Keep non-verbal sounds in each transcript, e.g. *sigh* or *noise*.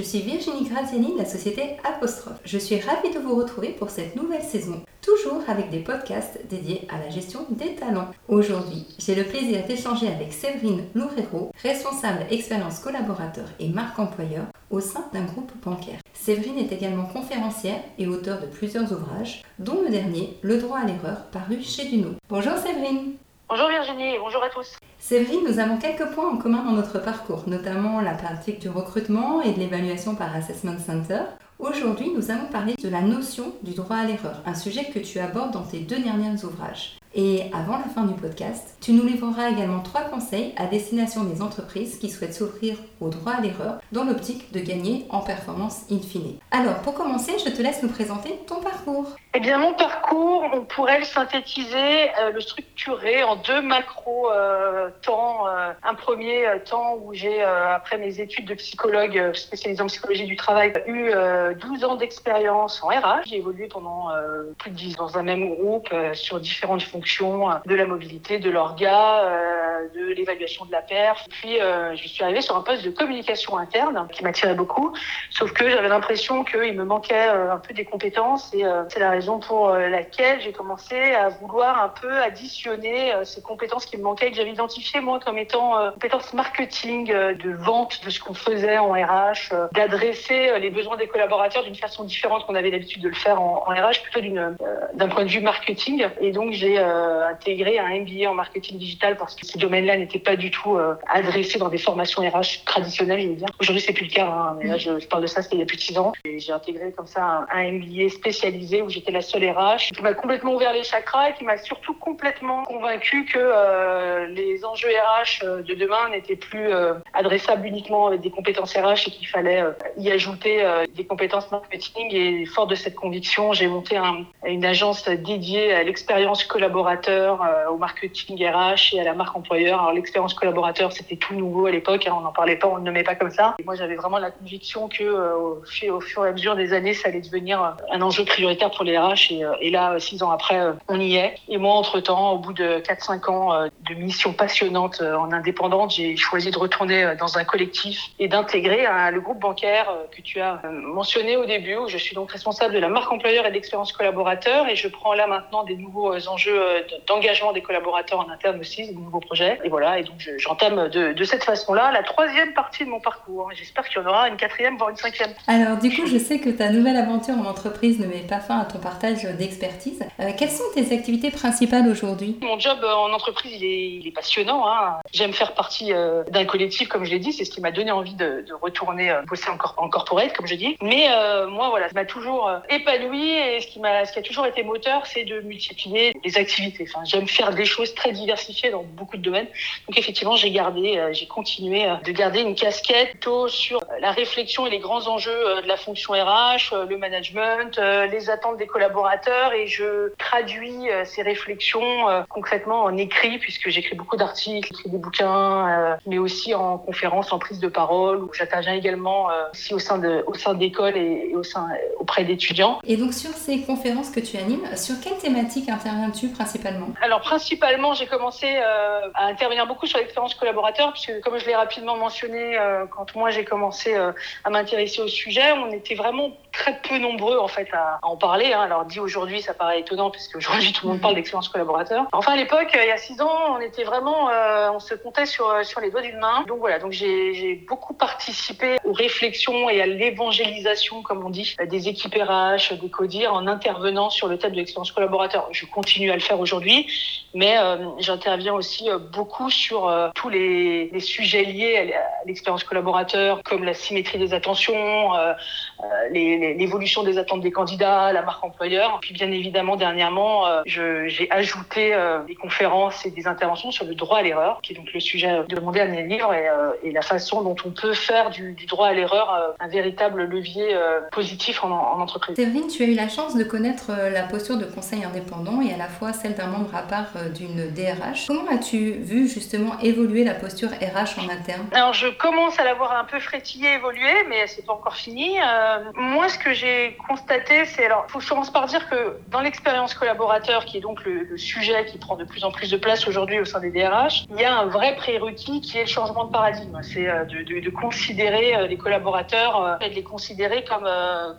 je suis Virginie Graziani de la société Apostrophe. Je suis ravie de vous retrouver pour cette nouvelle saison, toujours avec des podcasts dédiés à la gestion des talents. Aujourd'hui, j'ai le plaisir d'échanger avec Séverine Loureiro, responsable expérience collaborateur et marque employeur au sein d'un groupe bancaire. Séverine est également conférencière et auteur de plusieurs ouvrages, dont le dernier, Le droit à l'erreur, paru chez Duno. Bonjour Séverine Bonjour Virginie bonjour à tous. Séverine, nous avons quelques points en commun dans notre parcours, notamment la pratique du recrutement et de l'évaluation par Assessment Center. Aujourd'hui, nous allons parler de la notion du droit à l'erreur, un sujet que tu abordes dans tes deux derniers ouvrages. Et avant la fin du podcast, tu nous livreras également trois conseils à destination des entreprises qui souhaitent s'offrir au droit à l'erreur dans l'optique de gagner en performance in fine. Alors, pour commencer, je te laisse nous présenter ton parcours. Eh bien, mon parcours, on pourrait le synthétiser, euh, le structurer en deux macro euh. Euh, un premier temps où j'ai, après mes études de psychologue spécialisé en psychologie du travail, eu 12 ans d'expérience en RH. J'ai évolué pendant plus de 10 ans dans un même groupe sur différentes fonctions de la mobilité de l'orga, euh, de l'évaluation de la perf. Puis euh, je suis arrivée sur un poste de communication interne qui m'attirait beaucoup, sauf que j'avais l'impression qu'il me manquait euh, un peu des compétences et c'est la raison pour laquelle j'ai commencé à vouloir un peu additionner ces compétences qui me manquaient que j'avais identifiées moi comme étant compétences marketing, de vente de ce qu'on faisait en RH, d'adresser les besoins des collaborateurs d'une façon différente qu'on avait l'habitude de le faire en, en RH, plutôt d'un point de vue marketing. Et donc j'ai intégrer un MBA en marketing digital parce que ces domaines-là n'étaient pas du tout euh, adressés dans des formations RH traditionnelles, je veux dire. Aujourd'hui, c'est plus le cas, hein, mais là, je, parle de ça, c'était il y a plus de six ans. Et j'ai intégré comme ça un, MBA spécialisé où j'étais la seule RH, qui m'a complètement ouvert les chakras et qui m'a surtout complètement convaincu que euh, les enjeux RH de demain n'étaient plus adressables uniquement avec des compétences RH et qu'il fallait y ajouter des compétences marketing. Et fort de cette conviction, j'ai monté un, une agence dédiée à l'expérience collaborative euh, au marketing RH et à la marque employeur. Alors l'expérience collaborateur, c'était tout nouveau à l'époque, hein, on n'en parlait pas, on ne nommait pas comme ça. Et moi, j'avais vraiment la conviction que euh, au, fur et à mesure des années, ça allait devenir euh, un enjeu prioritaire pour les RH. Et là, six ans après, on y est. Et moi, entre-temps, au bout de 4-5 ans de mission passionnante en indépendante, j'ai choisi de retourner dans un collectif et d'intégrer le groupe bancaire que tu as mentionné au début, où je suis donc responsable de la marque employeur et de l'expérience collaborateur. Et je prends là maintenant des nouveaux enjeux euh, d'engagement des collaborateurs en interne aussi, de nouveaux projets. Et voilà, et donc j'entame de, de, cette façon-là la troisième partie de mon parcours. J'espère qu'il y en aura une quatrième, voire une cinquième. Alors du coup, je sais que ta nouvelle aventure en entreprise ne met pas fin à ton partage d'expertise. Euh, quelles sont tes activités principales aujourd'hui? Mon job euh, en entreprise, il est, il est passionnant. Hein. J'aime faire partie d'un collectif, comme je l'ai dit. C'est ce qui m'a donné envie de, retourner bosser en, en, corporate, comme je dis. Mais moi, voilà, ça m'a toujours épanoui et ce qui, ce qui a toujours été moteur, c'est de multiplier les activités Enfin, j'aime faire des choses très diversifiées dans beaucoup de domaines. Donc effectivement, j'ai gardé, euh, j'ai continué euh, de garder une casquette plutôt sur euh, la réflexion et les grands enjeux de la fonction RH, le management, les attentes des collaborateurs et je traduis ces réflexions concrètement en écrit puisque j'écris beaucoup d'articles, j'écris des bouquins, mais aussi en conférences, en prise de parole où j'interviens également aussi au sein de au sein d'écoles et, au sein auprès d'étudiants. Et donc sur ces conférences que tu animes, sur quelle thématique interviens-tu principalement? Alors principalement, j'ai commencé euh, à intervenir beaucoup sur l'expérience collaborateur, puisque comme je l'ai rapidement mentionné, euh, quand moi j'ai commencé euh, à m'intéresser au sujet, on était vraiment très peu nombreux en fait à, en parler. Hein. Alors dit aujourd'hui, ça paraît étonnant, puisque aujourd'hui tout le monde parle d'expérience collaborateur. Enfin à l'époque, il y a six ans, on était vraiment, on se comptait sur sur les doigts d'une main. Donc voilà, donc j'ai beaucoup participé aux réflexions et à l'évangélisation, comme on dit, des équipes RH, des CODIR, en intervenant sur le thème de l'expérience collaborateur. Je continue à le faire aujourd'hui, mais euh, j'interviens aussi euh, beaucoup sur euh, tous les, les, sujets liés à l'expérience collaborateur, comme la symétrie des attentions, l'évolution des attentes des candidats, la marque employeur. Puis bien évidemment, dernièrement, j'ai ajouté des conférences et des interventions sur le droit à l'erreur, qui est donc le sujet de mon dernier livre, et, et la façon dont on peut faire du, du droit à l'erreur un véritable levier positif en, en entreprise. Séverine, tu as eu la chance de connaître la posture de conseil indépendant et à la fois celle d'un membre à part euh, d'une DRH. Comment as-tu vu justement évoluer la posture RH en interne? Alors je commence à la voir un peu frétiller, évoluer, mais c'est pas encore fini. Euh, moi, ce que j'ai constaté, c'est alors, faut que je commence par dire que dans l'expérience collaborateur, qui est donc le, sujet qui prend de plus en plus de place aujourd'hui au sein des DRH, il y a un vrai prérequis qui est le changement de paradigme. C'est euh, de, considérer euh, les collaborateurs, et de les considérer comme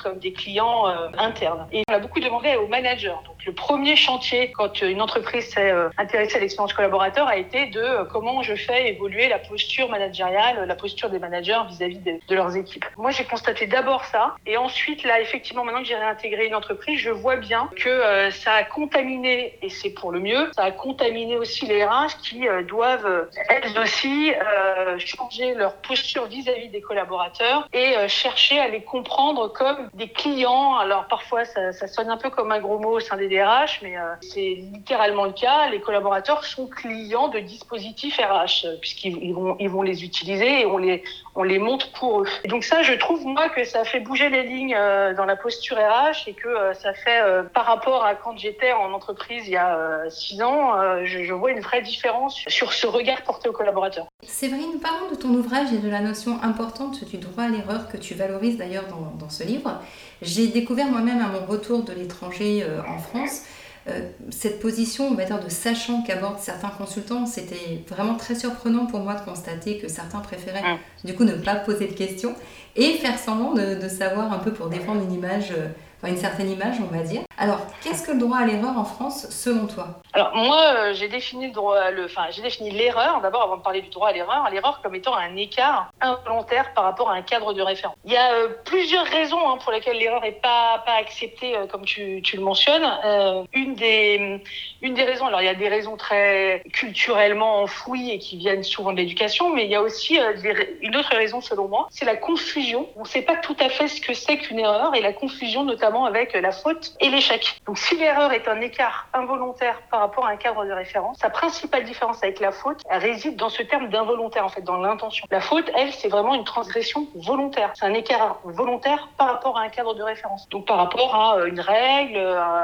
comme des clients internes. Et on a beaucoup demandé aux managers. Le premier chantier quand une entreprise s'est intéressée à l'expérience collaborateur a été de comment je fais évoluer la posture managériale, la posture des managers vis-à-vis -vis de, leurs équipes. Moi, j'ai constaté d'abord ça, et ensuite là, effectivement, maintenant que j'ai réintégré une entreprise, je vois bien que euh, ça a contaminé, et c'est pour le mieux, ça a contaminé aussi les RH qui euh, doivent euh, elles aussi euh, changer leur posture vis-à-vis -vis des collaborateurs et euh, chercher à les comprendre comme des clients. Alors parfois, ça, ça, sonne un peu comme un gros mot au sein des DRH, mais euh, c'est littéralement le cas. Les collaborateurs sont clients de dispositifs RH puisqu'ils vont, ils vont les utiliser et on les, on les monte pour eux. Donc ça, je trouve moi que ça fait bouger les lignes dans la posture RH et que ça fait, par rapport à quand j'étais en entreprise il y a six ans, je, vois une vraie différence sur ce regard porté aux collaborateurs. Séverine, parlons de ton ouvrage et de la notion importante du droit à l'erreur que tu valorises d'ailleurs dans, ce livre. J'ai découvert moi-même à mon retour de l'étranger euh, en France euh, cette position, on va dire, de sachant qu'abordent certains consultants, c'était vraiment très surprenant pour moi de constater que certains préféraient du coup ne pas poser de questions et faire semblant de, de savoir un peu pour défendre une image. Euh, une certaine image, on va dire. Alors, qu'est-ce que le droit à l'erreur en France, selon toi? Alors, moi, euh, j'ai défini le l'erreur, d'abord, avant de parler du droit à l'erreur, l'erreur comme étant un écart involontaire par rapport à un cadre de référence. Il y a euh, plusieurs raisons hein, pour lesquelles l'erreur n'est pas, acceptée, euh, comme tu, le mentionnes. Une, des, raisons, alors il y a des raisons très culturellement enfouies et qui viennent souvent de l'éducation, mais il y a aussi une autre raison, selon moi, c'est la confusion. On ne sait pas tout à fait ce que c'est qu'une erreur et la confusion, notamment avec la faute et l'échec. Donc si l'erreur est un écart involontaire par rapport à un cadre de référence, sa principale différence avec la faute réside dans ce terme d'involontaire en fait, dans l'intention. La faute, elle, c'est vraiment une transgression volontaire. C'est un écart volontaire par rapport à un cadre de référence. Donc par rapport à euh, une règle,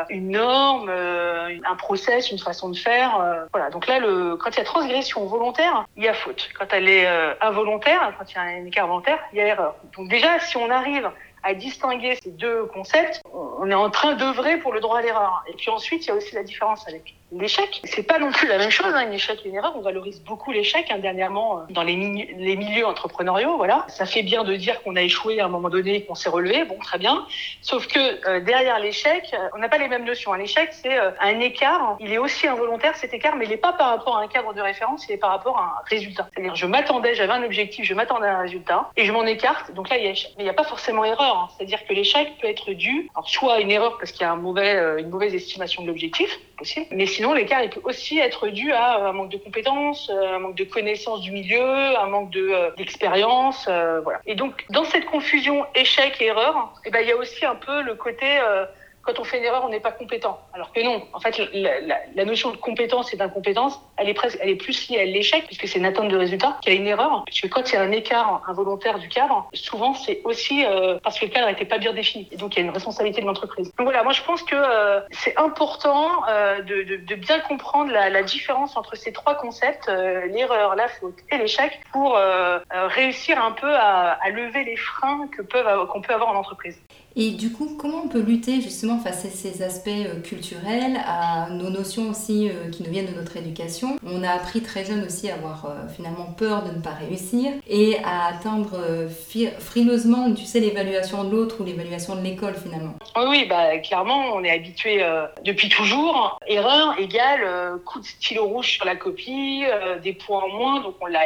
une norme, euh, un process, une façon de faire. Euh, voilà. Donc là, quand il y a transgression volontaire, il y a faute. Quand elle est involontaire, quand il y a un écart volontaire, il y a erreur. Donc déjà, si on arrive à distinguer ces deux concepts, on est en train d'œuvrer pour le droit à l'erreur. Et puis ensuite, il y a aussi la différence avec l'échec. C'est pas non plus la même chose, hein, un échec et une erreur. On valorise beaucoup l'échec, hein, dernièrement, dans les, milieux entrepreneuriaux, voilà. Ça fait bien de dire qu'on a échoué à un moment donné, qu'on s'est relevé, bon, très bien. Sauf que euh, derrière l'échec, on n'a pas les mêmes notions. Un échec, c'est euh, un écart. Il est aussi involontaire, cet écart, mais il n'est pas par rapport à un cadre de référence, il est par rapport à un résultat. C'est-à-dire, je m'attendais, j'avais un objectif, je m'attendais à un résultat, et je m'en écarte, donc là, il y a échec. Mais il n'y a pas forcément erreur. Hein. C'est-à-dire que l'échec peut être dû, alors, soit à une erreur parce qu'il y a euh, une mauvaise estimation de l'objectif, possible, mais sinon, l'écart, il peut aussi être dû à euh, un manque de compétences, euh, un manque de connaissances du milieu, un manque de, d'expérience. Et donc, dans cette confusion échec et erreur, eh ben, il y a aussi un peu le côté quand on fait une erreur, on n'est pas compétent. Alors que non, en fait, la, notion de compétence et d'incompétence, elle est presque, elle est plus liée à l'échec, puisque c'est une attente de résultat, qu'à une erreur. Puisque quand il y a un écart involontaire du cadre, souvent c'est aussi euh, parce que le cadre n'était pas bien défini. Et donc il y a une responsabilité de l'entreprise. Donc voilà, moi je pense que euh, c'est important euh, de, bien comprendre la, différence entre ces trois concepts, l'erreur, la faute et l'échec, pour réussir un peu à, à, lever les freins que peuvent qu'on peut avoir en entreprise. Et du coup, comment on peut lutter justement face à ces aspects euh, culturels, à nos notions aussi euh, qui nous viennent de notre éducation? On a appris très jeune aussi à avoir euh, finalement peur de ne pas réussir et à atteindre frileusement, tu sais, l'évaluation de l'autre ou l'évaluation de l'école finalement. Oui, bah, clairement, on est habitué depuis toujours. Erreur égale coup de stylo rouge sur la copie, des points en moins, donc on l'a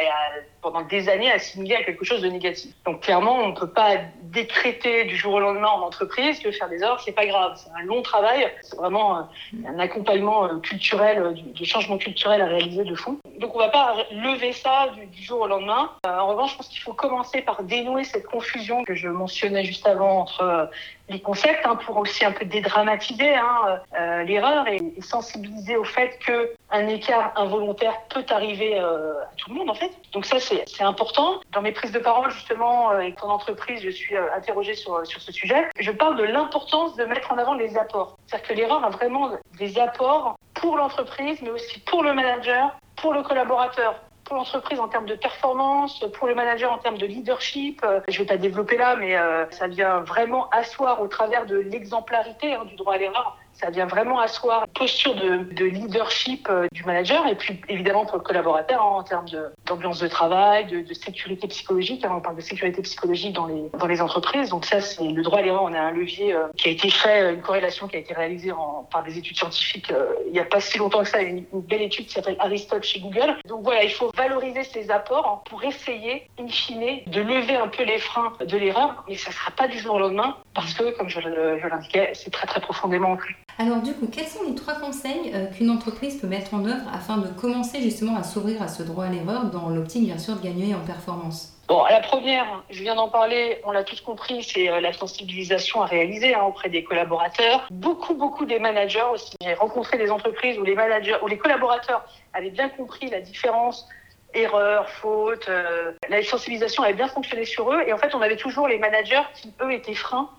pendant des années assimilé à quelque chose de négatif. Donc clairement, on ne peut pas décréter du jour au lendemain en entreprise que faire des erreurs, c'est pas grave. C'est un long travail. C'est vraiment euh, un accompagnement euh, culturel, euh, du changement culturel à réaliser de fond. Donc on va pas lever ça du, jour au lendemain. en revanche, je pense qu'il faut commencer par dénouer cette confusion que je mentionnais juste avant entre les concepts hein, pour aussi un peu dédramatiser hein, l'erreur et, sensibiliser au fait que un écart involontaire peut arriver à tout le monde en fait. Donc ça c'est important. Dans mes prises de parole justement euh, avec ton entreprise, je suis euh, interrogée sur sur ce sujet. Je parle de l'importance de mettre en avant les apports. C'est-à-dire que l'erreur a vraiment des apports pour l'entreprise, mais aussi pour le manager, pour le collaborateur pour l'entreprise en termes de performance, pour le manager en termes de leadership. Je vais pas développer là, mais ça vient vraiment asseoir au travers de l'exemplarité hein, du droit à l'erreur ça vient vraiment asseoir une posture de, de leadership euh, du manager et puis évidemment pour le collaborateur hein, en termes d'ambiance de, travail, de, de sécurité psychologique. Hein, on parle de sécurité psychologique dans les, dans les entreprises. Donc ça, c'est le droit à l'erreur. On a un levier euh, qui a été fait, euh, une corrélation qui a été réalisée en, par des études scientifiques il n'y a pas si longtemps que ça, une, une belle étude qui s'appelle Aristotle chez Google. Donc voilà, il faut valoriser ces apports hein, pour essayer, in fine, de lever un peu les freins de l'erreur. Mais ça ne sera pas du jour au lendemain parce que, comme je, je l'indiquais, c'est très très profondément ancré. Alors du coup, quels sont les trois conseils euh, qu'une entreprise peut mettre en œuvre afin de commencer justement à s'ouvrir à ce droit à l'erreur dans l'optique bien sûr de gagner en performance? Bon, la première, je viens d'en parler, on l'a tous compris, c'est euh, la sensibilisation à réaliser hein, auprès des collaborateurs. Beaucoup, beaucoup des managers aussi. J'ai rencontré des entreprises où les managers, où les collaborateurs avaient bien compris la différence erreur, faute. Euh, la sensibilisation avait bien fonctionné sur eux. Et en fait, on avait toujours les managers qui, eux, étaient freins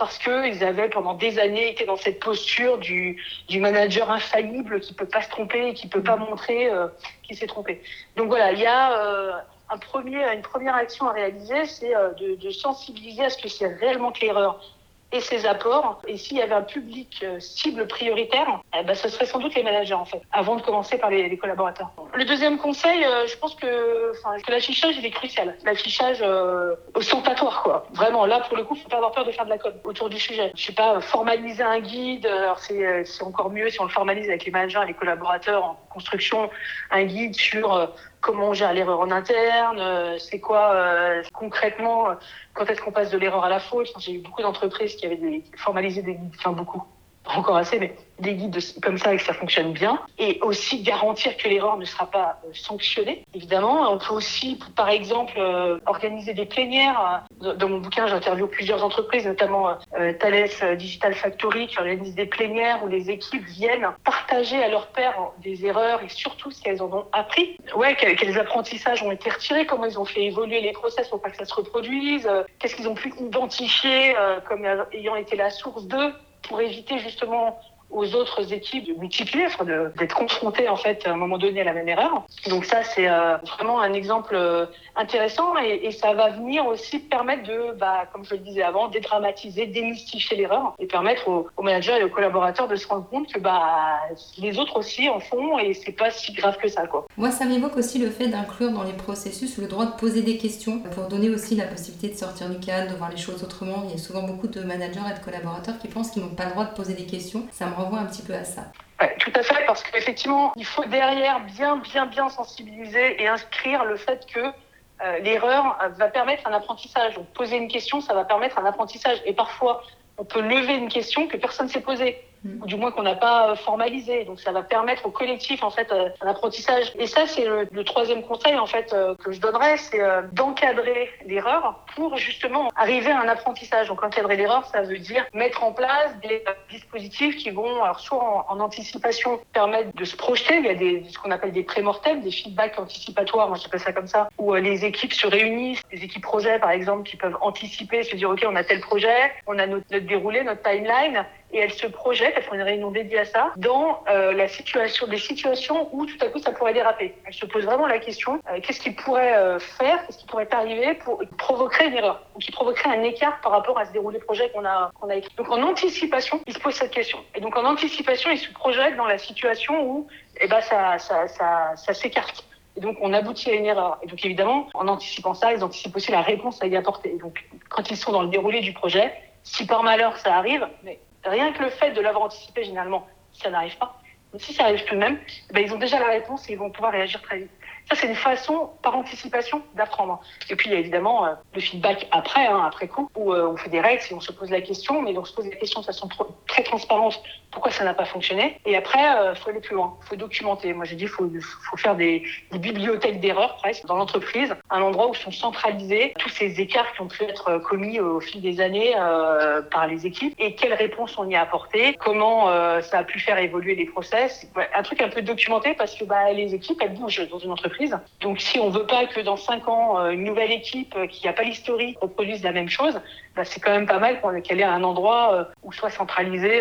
parce qu'ils avaient pendant des années été dans cette posture du, manager infaillible qui peut pas se tromper et qui peut pas montrer euh, qu'il s'est trompé. Donc voilà, il y a euh, une première action à réaliser, c'est euh, de, sensibiliser à ce que c'est réellement que l'erreur et ses apports. Et s'il y avait un public cible prioritaire, eh ben, ce serait sans doute les managers, en fait, avant de commencer par les collaborateurs. Le deuxième conseil, euh, je pense que, l'affichage, il est crucial. L'affichage euh, ostentatoire, quoi. Vraiment, là, pour le coup, faut pas avoir peur de faire de la com autour du sujet. Je sais pas, formaliser un guide, alors c'est, euh, c'est encore mieux si on le formalise avec les managers et les collaborateurs en construction, un guide sur comment on gère l'erreur en interne, euh, c'est quoi euh, concrètement, euh, quand est-ce qu'on passe de l'erreur à la faute. J'ai eu beaucoup d'entreprises qui avaient des, formalisé des guides, enfin beaucoup, encore assez, mais des guides comme ça et que ça fonctionne bien. Et aussi garantir que l'erreur ne sera pas euh, sanctionnée, évidemment. On peut aussi, par exemple, euh, organiser des plénières. Dans mon bouquin, j'interviewe plusieurs entreprises, notamment euh, Thales Digital Factory, qui organise des plénières où les équipes viennent partager à leurs pairs des erreurs et surtout ce qu'elles en ont appris. Ouais, quels, quels, apprentissages ont été retirés, comment ils ont fait évoluer les process pour pas que ça se reproduise, qu'est-ce qu'ils ont pu identifier comme ayant été la source d'eux pour éviter justement aux autres équipes de multiplier, d'être confrontées en fait à un moment donné à la même erreur. Donc ça c'est euh, vraiment un exemple euh, intéressant et, ça va venir aussi permettre de, bah, comme je le disais avant, dédramatiser, démystifier l'erreur et permettre aux, managers et aux collaborateurs de se rendre compte que bah les autres aussi en font et c'est pas si grave que ça quoi. Moi ça m'évoque aussi le fait d'inclure dans les processus le droit de poser des questions pour donner aussi la possibilité de sortir du cadre, de voir les choses autrement. Il y a souvent beaucoup de managers et de collaborateurs qui pensent qu'ils n'ont pas le droit de poser des questions. Un petit peu à ça. Tout à fait, parce qu'effectivement, il faut derrière bien, bien, bien sensibiliser et inscrire le fait que euh, l'erreur va permettre un apprentissage. Donc, poser une question, ça va permettre un apprentissage. Et parfois, on peut lever une question que personne ne s'est posée ou du moins qu'on n'a pas formalisé. Donc ça va permettre au collectif en fait un apprentissage. Et ça c'est le, le, troisième conseil en fait euh, que je donnerais, c'est euh, d'encadrer l'erreur pour justement arriver à un apprentissage. Donc encadrer l'erreur, ça veut dire mettre en place des dispositifs qui vont alors soit en, anticipation permettre de se projeter. Il y a des ce qu'on appelle des prémortels, des feedbacks anticipatoires, moi j'appelle ça comme ça, où euh, les équipes se réunissent, des équipes projets par exemple qui peuvent anticiper, se dire ok on a tel projet, on a notre déroulé, notre timeline et elles se projettent, elles font une réunion dédiée à ça, dans euh, la situation, des situations où tout à coup ça pourrait déraper. Elles se posent vraiment la question euh, qu'est-ce qui pourrait euh, faire, qu'est-ce qui pourrait arriver pour provoquer une erreur, ou qui provoquerait un écart par rapport à ce déroulé projet qu'on a qu'on a écrit. Donc en anticipation, ils se posent cette question. Et donc en anticipation, ils se projettent dans la situation où eh ben ça ça ça, ça s'écarte. Et donc, on aboutit à une erreur. Et donc, évidemment, en anticipant ça, ils anticipent aussi la réponse à y apporter. Donc, quand ils sont dans le déroulé du projet, si par malheur ça arrive, mais rien que le fait de l'avoir anticipé, généralement, ça n'arrive pas. Mais si ça arrive tout de même, ben, ils ont déjà la réponse et ils vont pouvoir réagir très vite. Ça, c'est une façon, par anticipation, d'apprendre. Et puis, il y a évidemment euh, le feedback après, hein, après coup, où euh, on fait des règles et on se pose la question, mais on se pose la question de façon très transparente, pourquoi ça n'a pas fonctionné. Et après, il euh, faut aller plus loin, faut documenter. Moi, j'ai dit, faut, faut faire des, des bibliothèques d'erreurs, presque, dans l'entreprise, un endroit où sont centralisés tous ces écarts qui ont pu être commis au fil des années euh, par les équipes, et quelles réponses on y a apportées, comment euh, ça a pu faire évoluer les process. Un truc un peu documenté, parce que bah, les équipes, elles bougent dans une entreprise. Donc si on veut pas que dans cinq ans, une nouvelle équipe qui n'a pas l'historique reproduise la même chose, bah, c'est quand même pas mal qu'elle ait un endroit où soit centralisé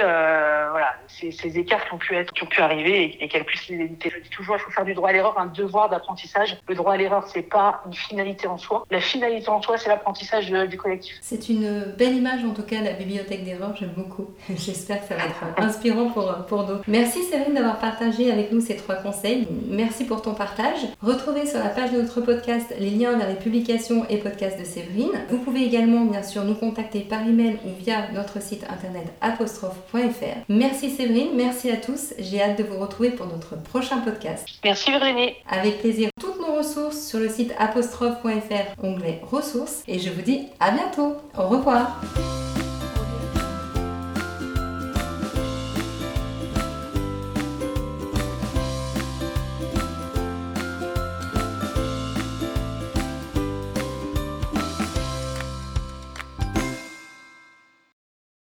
voilà, ces, écarts qui ont pu être, qui ont pu arriver et, qu'elle puisse les éviter. Je dis toujours, il faut faire du droit à l'erreur un devoir d'apprentissage. Le droit à l'erreur, c'est pas une finalité en soi. La finalité en soi, c'est l'apprentissage du collectif. C'est une belle image, en tout cas, la bibliothèque d'erreur. J'aime beaucoup. *laughs* J'espère que ça va être inspirant pour, pour d'autres. Merci Séverine d'avoir partagé avec nous ces trois conseils. Merci pour ton partage. Retrouvez sur la page de notre podcast les liens vers les publications et podcasts de Séverine. Vous pouvez également, bien sûr, nous contacter par email ou via notre site internet apostrophe.fr. Merci Séverine, merci à tous. J'ai hâte de vous retrouver pour notre prochain podcast. Merci Virginie. Avec plaisir. Toutes nos ressources sur le site apostrophe.fr, onglet ressources. Et je vous dis à bientôt. Au revoir.